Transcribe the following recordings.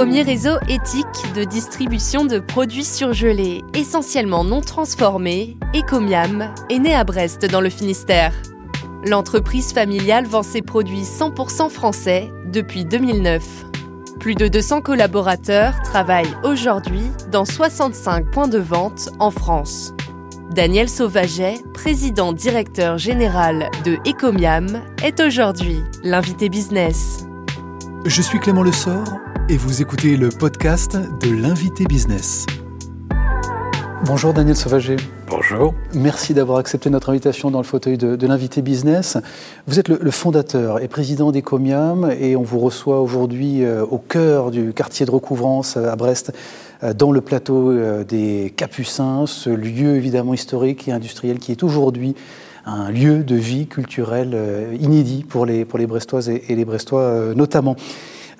Premier réseau éthique de distribution de produits surgelés, essentiellement non transformés, Ecomiam, est né à Brest dans le Finistère. L'entreprise familiale vend ses produits 100% français depuis 2009. Plus de 200 collaborateurs travaillent aujourd'hui dans 65 points de vente en France. Daniel Sauvaget, président directeur général de Ecomiam, est aujourd'hui l'invité business. Je suis Clément Lessort et vous écoutez le podcast de l'invité business. Bonjour Daniel Sauvager. Bonjour. Merci d'avoir accepté notre invitation dans le fauteuil de, l'invité business. Vous êtes le, fondateur et président d'Ecomiam et on vous reçoit aujourd'hui euh, au cœur du quartier de recouvrance euh, à Brest, euh, dans le plateau des Capucins, ce lieu évidemment historique et industriel qui est aujourd'hui un lieu de vie culturelle inédit pour les, pour les Brestoises et, et les Brestois notamment.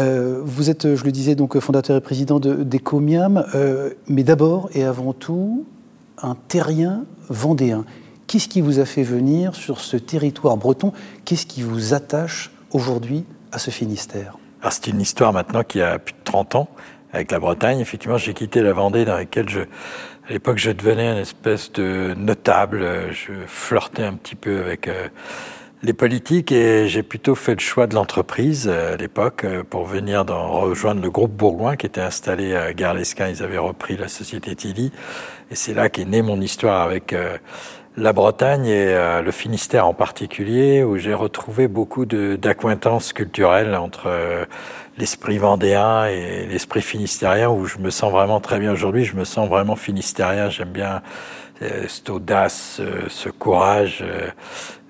Euh, vous êtes, je le disais, donc fondateur et président d'Ecomiam, euh, mais d'abord et avant tout, un terrien vendéen. Qu'est-ce qui vous a fait venir sur ce territoire breton? Qu'est-ce qui vous attache aujourd'hui à ce Finistère? C'est une histoire maintenant qui a plus de 30 ans avec la Bretagne. Effectivement, j'ai quitté la Vendée dans laquelle je, à l'époque, je devenais une espèce de notable. Je flirtais un petit peu avec euh, les politiques et j'ai plutôt fait le choix de l'entreprise euh, à l'époque euh, pour venir rejoindre le groupe Bourgoin qui était installé à Gare-l'Esquin. Ils avaient repris la société Tilly et c'est là qu'est née mon histoire avec euh, la Bretagne et le Finistère en particulier où j'ai retrouvé beaucoup d'acquaintances culturelles entre l'esprit vendéen et l'esprit finistérien où je me sens vraiment très bien aujourd'hui. Je me sens vraiment finistérien. J'aime bien cette audace, ce courage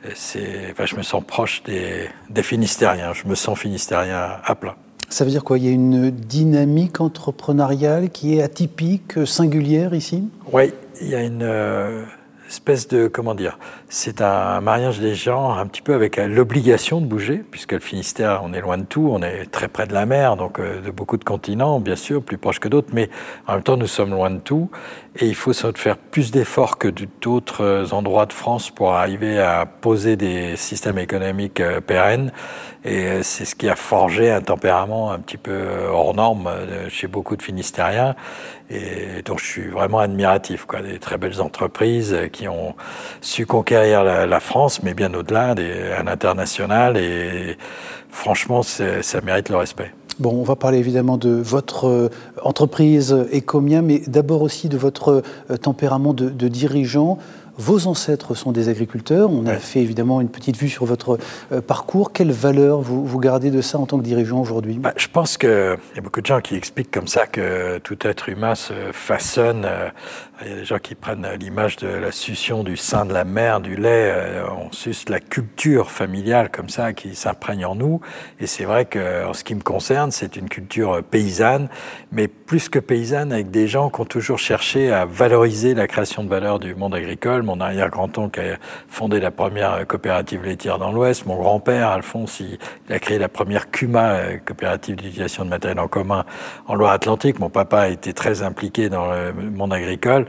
enfin, je me sens proche des, des Finistériens. Je me sens Finistérien à plat. Ça veut dire quoi? Il y a une dynamique entrepreneuriale qui est atypique, singulière ici? Oui, il y a une euh, espèce de comment dire? C'est un mariage des gens un petit peu avec l'obligation de bouger, puisque le Finistère, on est loin de tout, on est très près de la mer, donc euh, de beaucoup de continents, bien sûr, plus proche que d'autres, mais en même temps, nous sommes loin de tout, et il faut faire plus d'efforts que d'autres euh, endroits de France pour arriver à poser des systèmes économiques euh, pérennes. Et c'est ce qui a forgé un tempérament un petit peu hors norme chez beaucoup de Finistériens. Et donc je suis vraiment admiratif, quoi, des très belles entreprises qui ont su conquérir la, France, mais bien au-delà, à l'international. Et franchement, ça mérite le respect. Bon, on va parler évidemment de votre euh, entreprise Ecomia, mais d'abord aussi de votre euh, tempérament de, de dirigeant. Vos ancêtres sont des agriculteurs. On a fait évidemment une petite vue sur votre euh, parcours. Quelle valeur vous, vous, gardez de ça en tant que dirigeant aujourd'hui? Bah, Je pense qu'il y a beaucoup de gens qui expliquent comme ça que tout être humain se façonne. Euh, il y a des gens qui prennent l'image de la succion du sein de la mère, du lait. Euh, on suce la culture familiale comme ça qui s'imprègne en nous. Et c'est vrai que, en ce qui me concerne, c'est une culture paysanne, mais plus que paysanne, avec des gens qui ont toujours cherché à valoriser la création de valeur du monde agricole mon arrière-grand-oncle a fondé la première coopérative laitière dans l'Ouest. Mon grand-père, Alphonse, a créé la première CUMA, euh, coopérative d'utilisation de matériel en commun, en Loire-Atlantique. Mon papa a été très impliqué dans le monde agricole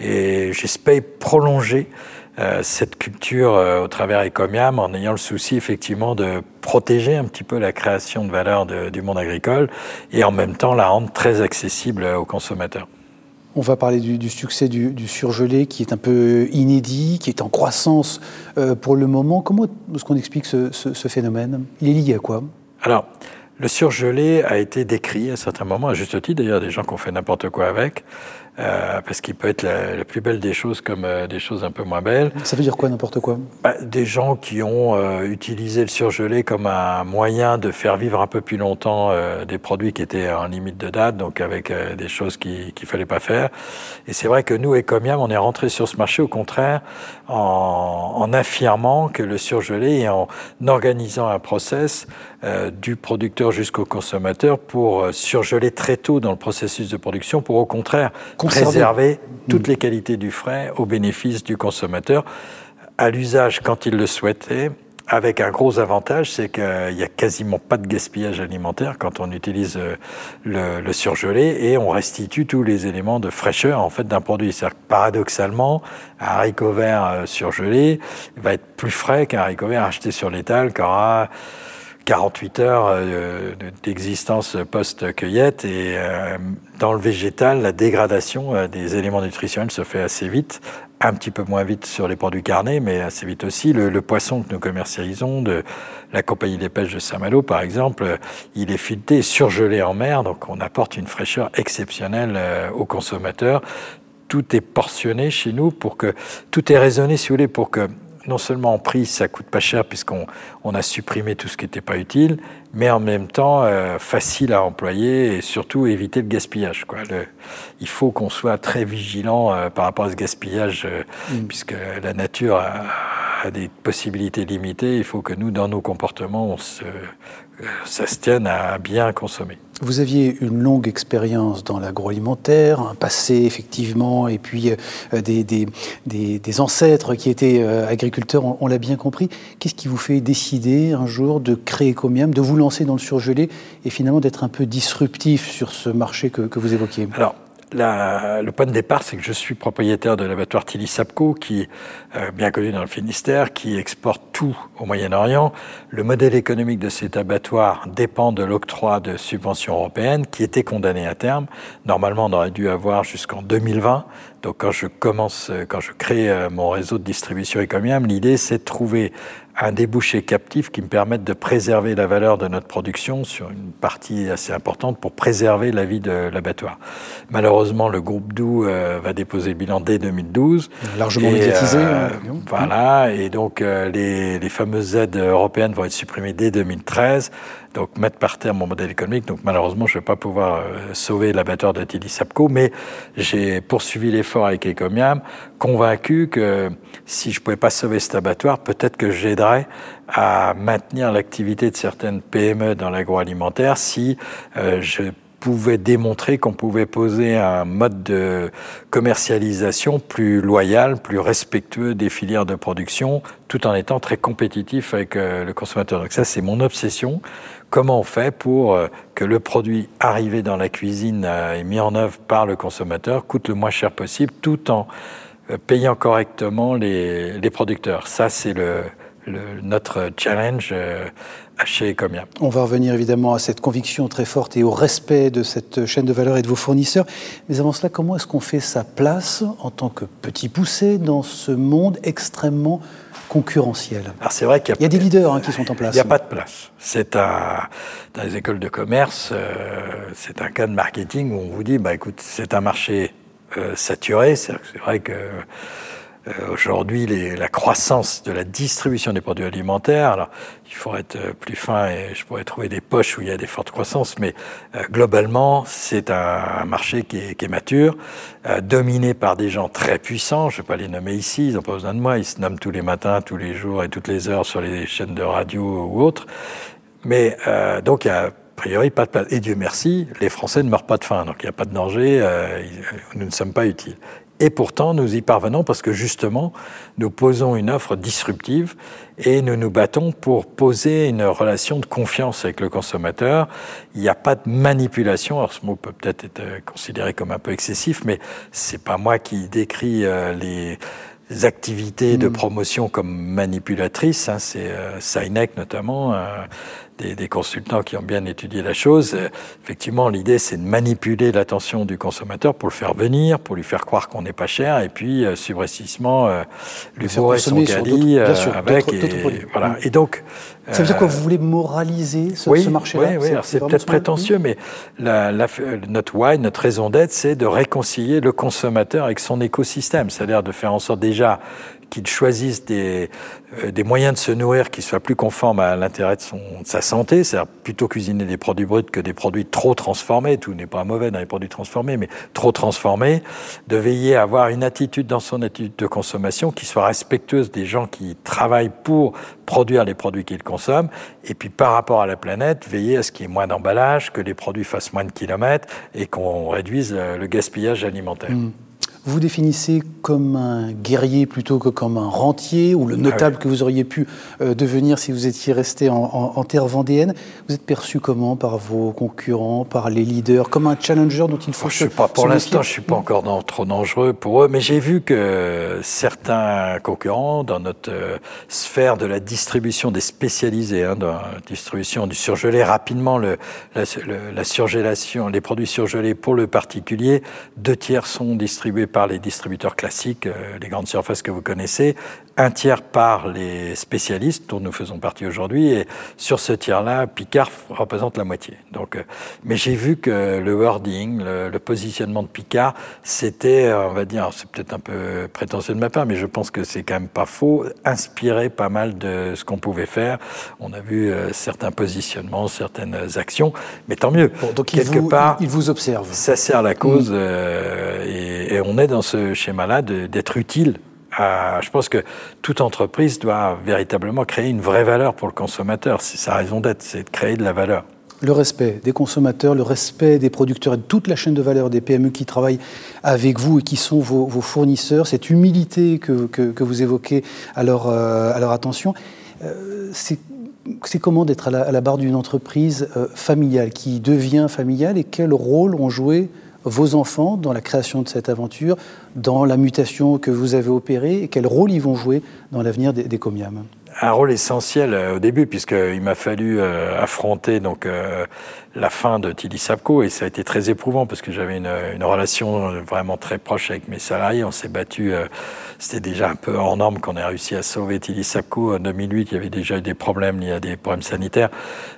et j'espère prolonger euh, cette culture euh, au travers Ecomiam en ayant le souci effectivement de protéger un petit peu la création de valeur du monde agricole et en même temps la rendre très accessible aux consommateurs. On va parler du, succès du, surgelé qui est un peu inédit, qui est en croissance euh, pour le moment. Comment est-ce qu'on explique ce, ce, phénomène? Il est lié à quoi? Alors, le surgelé a été décrit à certains moments, à juste titre d'ailleurs, des gens qui ont fait n'importe quoi avec. Euh, parce qu'il peut être la, plus belle des choses comme euh, des choses un peu moins belles. Ça veut dire quoi, n'importe quoi? Bah, Des gens qui ont euh, utilisé le surgelé comme un moyen de faire vivre un peu plus longtemps des produits qui étaient en limite de date, donc avec des choses qu'il ne fallait pas faire. Et c'est vrai que nous, Ecomiam, on est rentré sur ce marché au contraire en, en affirmant que le surgelé et en organisant un process du producteur jusqu'au consommateur pour surgeler très tôt dans le processus de production pour au contraire préserver toutes mm. les qualités du frais au bénéfice du consommateur à l'usage quand il le souhaitait avec un gros avantage, c'est qu'il n'y a quasiment pas de gaspillage alimentaire quand on utilise euh, le, surgelé et on restitue tous les éléments de fraîcheur en fait d'un produit. C'est-à-dire que paradoxalement, un haricot vert euh, surgelé va être plus frais qu'un haricot vert acheté sur l'étal qui aura 48 heures euh, d'existence post-cueillette et dans le végétal, la dégradation des éléments nutritionnels se fait assez vite un petit peu moins vite sur les produits carnés, mais assez vite aussi. Le, poisson que nous commercialisons de la compagnie des pêches de Saint-Malo, par exemple, il est fileté, surgelé en mer, donc on apporte une fraîcheur exceptionnelle euh, aux consommateurs. Tout est portionné chez nous pour que tout est raisonné, si vous voulez, pour que non seulement en prix, ça coûte pas cher puisqu'on on a supprimé tout ce qui n'était pas utile, mais en même temps euh, facile à employer et surtout éviter le gaspillage. Quoi. Le, il faut qu'on soit très vigilant euh, par rapport à ce gaspillage, euh, mm. puisque la nature a, a, des possibilités limitées. Il faut que nous, dans nos comportements, on se, ça se tienne à bien consommer. Vous aviez une longue expérience dans l'agroalimentaire, un passé effectivement, et puis euh, des, des, des, ancêtres qui étaient euh, agriculteurs, on, l'a bien compris. Qu'est-ce qui vous fait décider un jour de créer Comiam, de vous lancer dans le surgelé et finalement d'être un peu disruptif sur ce marché que, que vous évoquiez? Alors, le point de départ, c'est que je suis propriétaire de l'abattoir Tilly Sapco, qui euh, bien connu dans le Finistère, qui exporte tout au Moyen-Orient. Le modèle économique de cet abattoir dépend de l'octroi de subventions européennes, qui étaient condamnées à terme. Normalement, on aurait dû avoir jusqu'en 2020. Donc, quand je commence, quand je crée euh, mon réseau de distribution Ecomiam, l'idée, c'est de trouver un débouché captif qui me permette de préserver la valeur de notre production sur une partie assez importante pour préserver la vie de l'abattoir. Malheureusement, le groupe Doux euh, va déposer le bilan dès 2012. Largement médiatisé. Euh, hein, voilà, et donc euh, les, les fameuses aides européennes vont être supprimées dès 2013 donc mettre par terre mon modèle économique. Donc malheureusement, je ne vais pas pouvoir euh, sauver l'abattoir de Tilly Sapco, mais j'ai poursuivi l'effort avec convaincu que si je ne pouvais pas sauver cet abattoir, peut-être que j'aiderais à maintenir l'activité de certaines PME dans l'agroalimentaire si euh, je pouvait démontrer qu'on pouvait poser un mode de commercialisation plus loyal, plus respectueux des filières de production, tout en étant très compétitif avec euh, le consommateur. Donc ça, c'est mon obsession. Comment on fait pour euh, que le produit arrivé dans la cuisine euh, et mis en œuvre par le consommateur coûte le moins cher possible, tout en payant correctement les, les producteurs. Ça, c'est le, le, notre challenge chez Ecomia. On va revenir évidemment à cette conviction très forte et au respect de cette chaîne de valeur et de vos fournisseurs. Mais avant cela, comment est-ce qu'on fait sa place en tant que petit poussé dans ce monde extrêmement concurrentiel? Alors c'est vrai qu'il y, a, des leaders hein, qui sont en place. Il n'y a pas de place. C'est un dans les écoles de commerce, euh, c'est un cas de marketing où on vous dit bah écoute, c'est un marché euh, saturé. C'est vrai que euh, aujourd'hui, la croissance de la distribution des produits alimentaires, alors il faut être euh, plus fin et je pourrais trouver des poches où il y a des fortes croissances, mais euh, globalement, c'est un, marché qui est, qui est mature, dominé par des gens très puissants. Je ne vais pas les nommer ici, ils n'ont pas besoin de moi. Ils se nomment tous les matins, tous les jours et toutes les heures sur les chaînes de radio ou autres. Mais donc, il y a a priori pas de place. Et Dieu merci, les Français ne meurent pas de faim, donc il n'y a pas de danger, nous ne sommes pas utiles. Et pourtant, nous y parvenons parce que justement, nous posons une offre disruptive et nous nous battons pour poser une relation de confiance avec le consommateur. Il n'y a pas de manipulation. Alors, ce mot peut peut-être être considéré comme un peu excessif, mais c'est pas moi qui décris euh, les activités de mm. promotion comme manipulatrices. Hein, c'est euh, notamment, euh, des, consultants qui ont bien étudié la chose. Euh, effectivement, l'idée, c'est de manipuler l'attention du consommateur pour le faire venir, pour lui faire croire qu'on n'est pas cher, et puis euh, subressivement euh, lui fourrer son caddie euh, avec. Et, voilà. et donc. Ça veut dire quoi Vous voulez moraliser ce, ce marché-là Oui, oui c'est peut-être prétentieux, mais la, la, notre why, notre raison d'être, c'est de réconcilier le consommateur avec son écosystème, c'est-à-dire de faire en sorte déjà qu'ils choisissent des, euh, des moyens de se nourrir qui soient plus conformes à l'intérêt de, de sa santé, c'est-à-dire plutôt cuisiner des produits bruts que des produits trop transformés, tout n'est pas mauvais dans les produits transformés, mais trop transformés, de veiller à avoir une attitude dans son attitude de consommation qui soit respectueuse des gens qui travaillent pour produire les produits qu'ils consomment, et puis par rapport à la planète, veiller à ce qu'il y ait moins d'emballage, que les produits fassent moins de kilomètres et qu'on réduise le gaspillage alimentaire. Mmh vous définissez comme un guerrier plutôt que comme un rentier ou le ah notable que vous auriez pu euh, devenir si vous étiez resté en, terre vendéenne. Vous êtes perçu comment par vos concurrents, par les leaders, comme un challenger dont il faut je suis pas, Pour l'instant, je suis pas encore trop dangereux pour eux, mais j'ai vu que certains concurrents dans notre euh, sphère de la distribution des spécialisés, hein, dans la distribution du surgelé, rapidement le, la, la surgélation, les produits surgelés pour le particulier, deux tiers sont distribués par les distributeurs classiques, euh, les grandes surfaces que vous connaissez, un tiers par les spécialistes dont nous faisons partie aujourd'hui, et sur ce tiers-là, Picard représente la moitié. Donc, euh, mais j'ai vu que le wording, le, positionnement de Picard, c'était, euh, on va dire, c'est peut-être un peu prétentieux de ma part, mais je pense que c'est quand même pas faux, inspiré pas mal de ce qu'on pouvait faire. On a vu certains positionnements, certaines actions, mais tant mieux. donc quelque part, il vous observe. Ça sert la cause, mm. et, et on est dans ce schéma-là d'être utile. À, je pense que toute entreprise doit véritablement créer une vraie valeur pour le consommateur. C'est sa raison d'être, c'est de créer de la valeur. Le respect des consommateurs, le respect des producteurs et de toute la chaîne de valeur des PME qui travaillent avec vous et qui sont vos, vos fournisseurs, cette humilité que, que, vous évoquez à leur, euh, à leur attention, euh, c'est comment d'être à, à la, barre d'une entreprise euh, familiale qui devient familiale et quel rôle ont joué vos enfants dans la création de cette aventure, dans la mutation que vous avez opérée et quel rôle ils vont jouer dans l'avenir des, Comiam un rôle essentiel euh, au début, puisqu'il m'a fallu euh, affronter donc euh, la fin de Tilly Sapco, et ça a été très éprouvant, parce que j'avais une, relation vraiment très proche avec mes salariés. On s'est battu, c'était déjà un peu hors norme qu'on ait réussi à sauver Tilly Sapco. En 2008, il y avait déjà eu des problèmes liés à des problèmes sanitaires.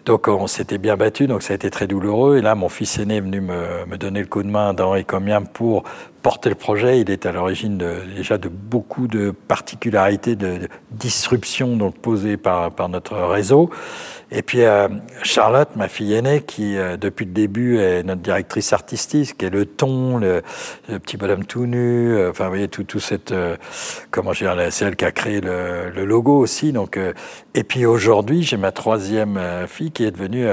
Donc on s'était bien battu, donc ça a été très douloureux. Et là, mon fils aîné est venu me, me donner le coup de main dans Ecomiam pour porter le projet. Il est à l'origine déjà de beaucoup de particularités de, disruption donc posées par, par notre réseau. Et puis euh, Charlotte, ma fille aînée, qui euh, depuis le début est notre directrice artistique, qui est le ton, le, petit bonhomme tout nu, euh, enfin vous voyez tout, tout cette, comment dire, c'est elle qui a créé le, le logo aussi. Donc et puis aujourd'hui j'ai ma troisième fille qui est devenue,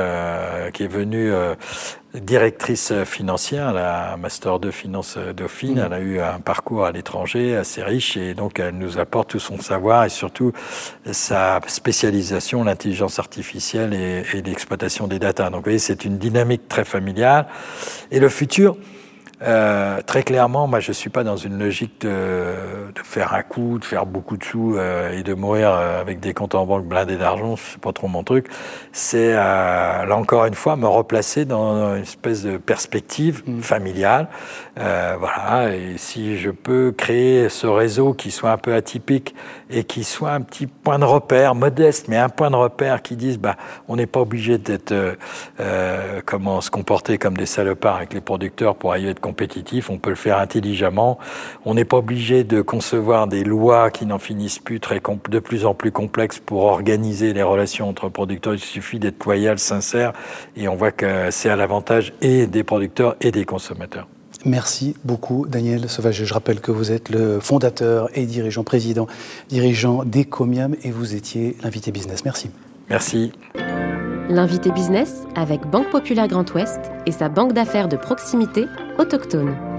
qui est venue directrice financière, la master de finance Dauphine. Elle a eu un parcours à l'étranger assez riche et donc elle nous apporte tout son savoir et surtout sa spécialisation, l'intelligence artificielle et, et l'exploitation des data. Donc vous voyez, c'est une dynamique très familiale. Et le futur, euh, très clairement, moi, je suis pas dans une logique de, de faire un coup, de faire beaucoup de sous euh, et de mourir euh, avec des comptes en banque blindés d'argent. C'est pas trop mon truc. C'est euh, là encore une fois me replacer dans une espèce de perspective mmh. familiale. voilà. Et si je peux créer ce réseau qui soit un peu atypique et qui soit un petit point de repère modeste, mais un point de repère qui dise, bah, on n'est pas obligé d'être comment se comporter comme des salopards avec les producteurs pour arriver être compétitif, on peut le faire intelligemment. On n'est pas obligé de concevoir des lois qui n'en finissent plus, très de plus en plus complexes pour organiser les relations entre producteurs. Il suffit d'être loyal, sincère, et on voit que c'est à l'avantage et des producteurs et des consommateurs. Merci beaucoup, Daniel Sauvage. Je rappelle que vous êtes le fondateur et dirigeant, président, dirigeant d'Ecomiam et vous étiez l'invité business. Merci. Merci. L'invité business avec Banque Populaire Grand Ouest et sa banque d'affaires de proximité autochtone.